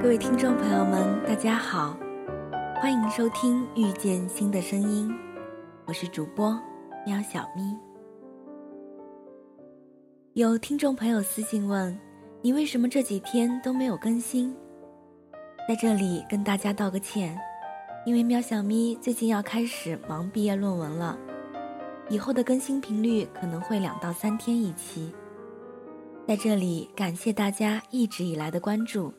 各位听众朋友们，大家好，欢迎收听《遇见新的声音》，我是主播喵小咪。有听众朋友私信问：“你为什么这几天都没有更新？”在这里跟大家道个歉，因为喵小咪最近要开始忙毕业论文了，以后的更新频率可能会两到三天一期。在这里感谢大家一直以来的关注。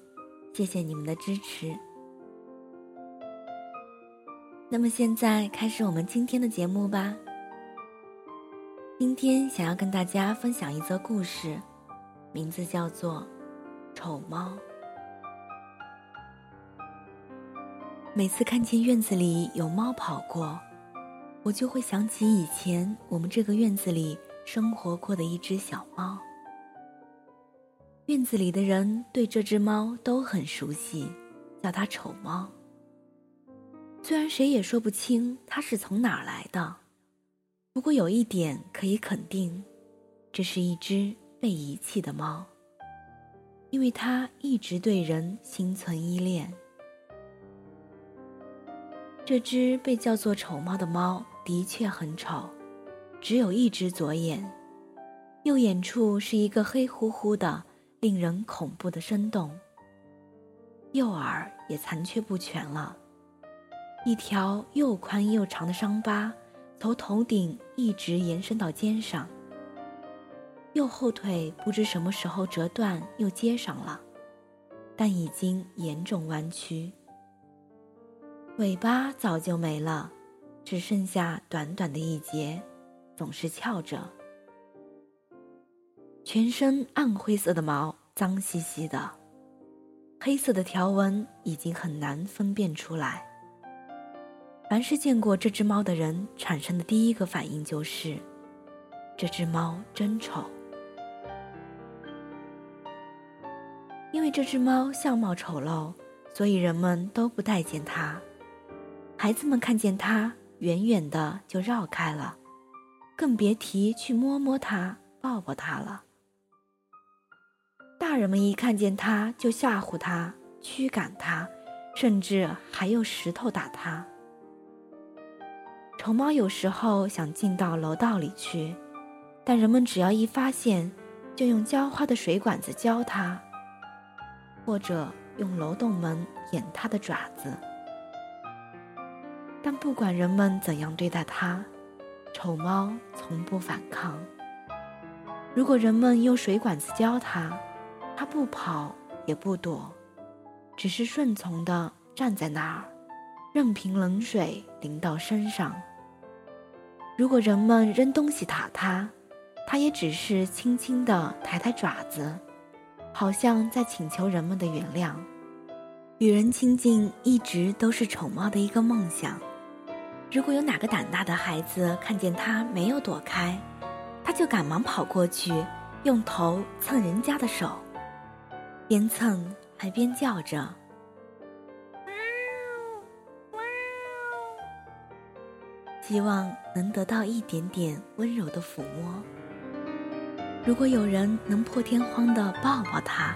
谢谢你们的支持。那么现在开始我们今天的节目吧。今天想要跟大家分享一则故事，名字叫做《丑猫》。每次看见院子里有猫跑过，我就会想起以前我们这个院子里生活过的一只小猫。院子里的人对这只猫都很熟悉，叫它丑猫。虽然谁也说不清它是从哪儿来的，不过有一点可以肯定，这是一只被遗弃的猫，因为它一直对人心存依恋。这只被叫做丑猫的猫的确很丑，只有一只左眼，右眼处是一个黑乎乎的。令人恐怖的生动。右耳也残缺不全了，一条又宽又长的伤疤从头顶一直延伸到肩上。右后腿不知什么时候折断又接上了，但已经严重弯曲。尾巴早就没了，只剩下短短的一截，总是翘着。全身暗灰色的毛，脏兮兮的，黑色的条纹已经很难分辨出来。凡是见过这只猫的人，产生的第一个反应就是：这只猫真丑。因为这只猫相貌丑陋，所以人们都不待见它。孩子们看见它，远远的就绕开了，更别提去摸摸它、抱抱它了。大人们一看见它就吓唬它、驱赶它，甚至还用石头打它。丑猫有时候想进到楼道里去，但人们只要一发现，就用浇花的水管子浇它，或者用楼洞门掩它的爪子。但不管人们怎样对待它，丑猫从不反抗。如果人们用水管子浇它，它不跑也不躲，只是顺从地站在那儿，任凭冷水淋到身上。如果人们扔东西打它，它也只是轻轻地抬抬爪子，好像在请求人们的原谅。与人亲近一直都是丑猫的一个梦想。如果有哪个胆大的孩子看见它没有躲开，它就赶忙跑过去，用头蹭人家的手。边蹭还边叫着，希望能得到一点点温柔的抚摸。如果有人能破天荒的抱抱它，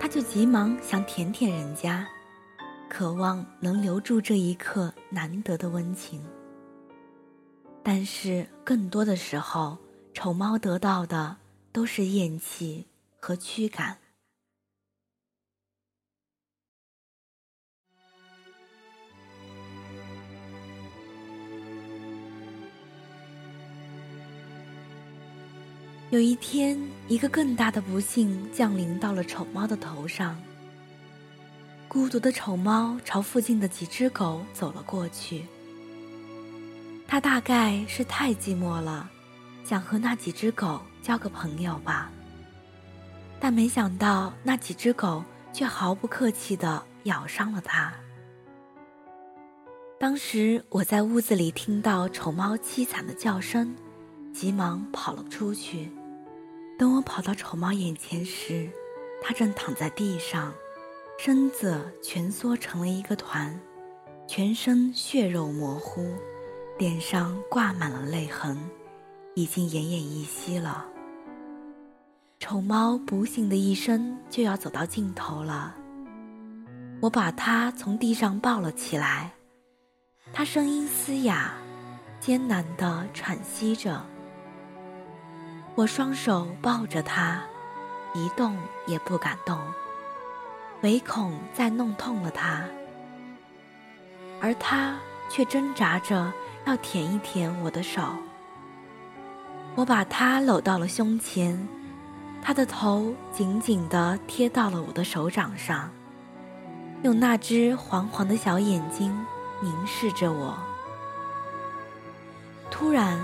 它就急忙想舔舔人家，渴望能留住这一刻难得的温情。但是更多的时候，丑猫得到的都是厌弃和驱赶。有一天，一个更大的不幸降临到了丑猫的头上。孤独的丑猫朝附近的几只狗走了过去。它大概是太寂寞了，想和那几只狗交个朋友吧。但没想到，那几只狗却毫不客气地咬伤了它。当时我在屋子里听到丑猫凄惨的叫声。急忙跑了出去。等我跑到丑猫眼前时，它正躺在地上，身子蜷缩成了一个团，全身血肉模糊，脸上挂满了泪痕，已经奄奄一息了。丑猫不幸的一生就要走到尽头了。我把它从地上抱了起来，它声音嘶哑，艰难地喘息着。我双手抱着他，一动也不敢动，唯恐再弄痛了他。而他却挣扎着要舔一舔我的手。我把他搂到了胸前，他的头紧紧地贴到了我的手掌上，用那只黄黄的小眼睛凝视着我。突然，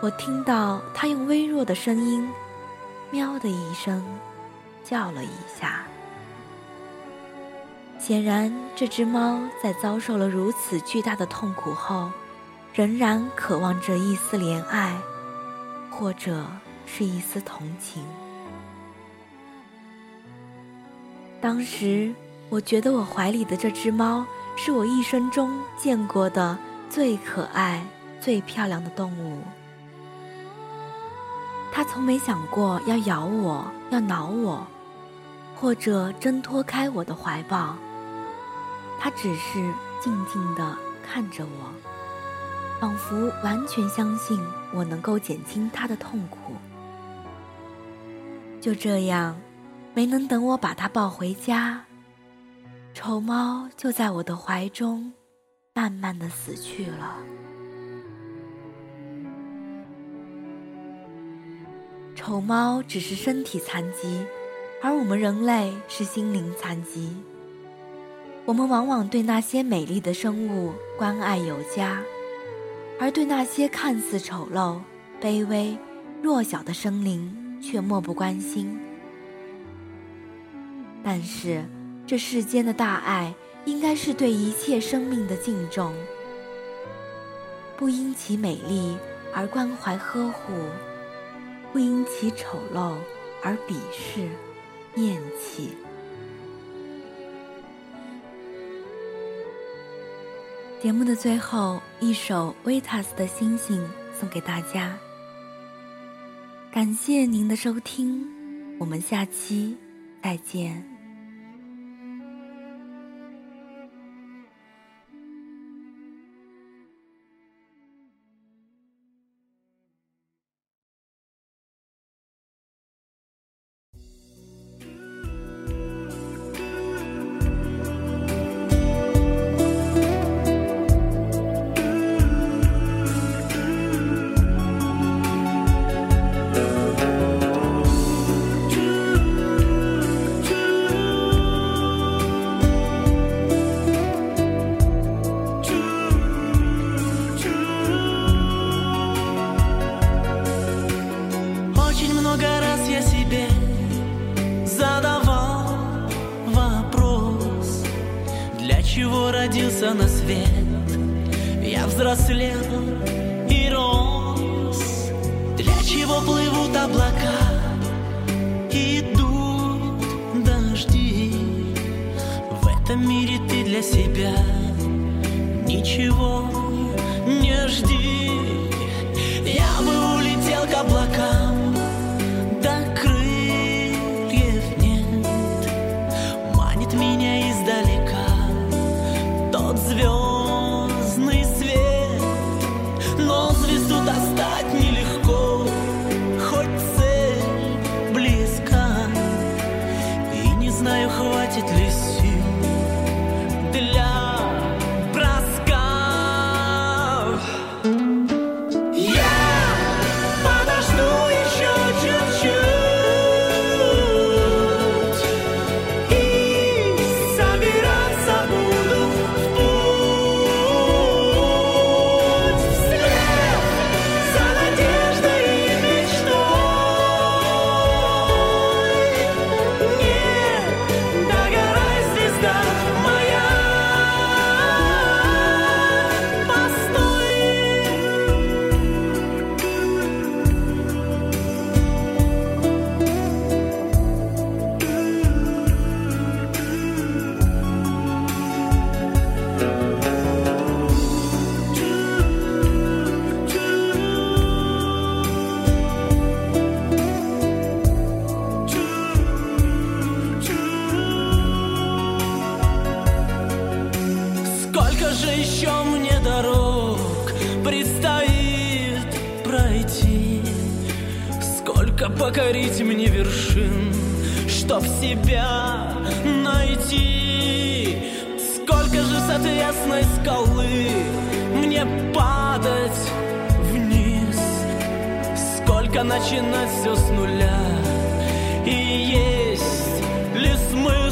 我听到他用微弱的声音“喵”的一声叫了一下。显然，这只猫在遭受了如此巨大的痛苦后，仍然渴望着一丝怜爱。或者是一丝同情。当时，我觉得我怀里的这只猫是我一生中见过的最可爱、最漂亮的动物。它从没想过要咬我、要挠我，或者挣脱开我的怀抱。它只是静静地看着我。仿佛完全相信我能够减轻他的痛苦。就这样，没能等我把它抱回家，丑猫就在我的怀中慢慢的死去了。丑猫只是身体残疾，而我们人类是心灵残疾。我们往往对那些美丽的生物关爱有加。而对那些看似丑陋、卑微、弱小的生灵却漠不关心。但是，这世间的大爱应该是对一切生命的敬重，不因其美丽而关怀呵护，不因其丑陋而鄙视、厌弃。节目的最后一首维塔斯的星星送给大家，感谢您的收听，我们下期再见。Родился на свет, я взрослел и рос. Для чего плывут облака, идут дожди? В этом мире ты для себя ничего не жди. Я бы улетел к облакам покорить мне вершин, чтоб себя найти. Сколько же с отвесной скалы мне падать вниз? Сколько начинать все с нуля? И есть ли смысл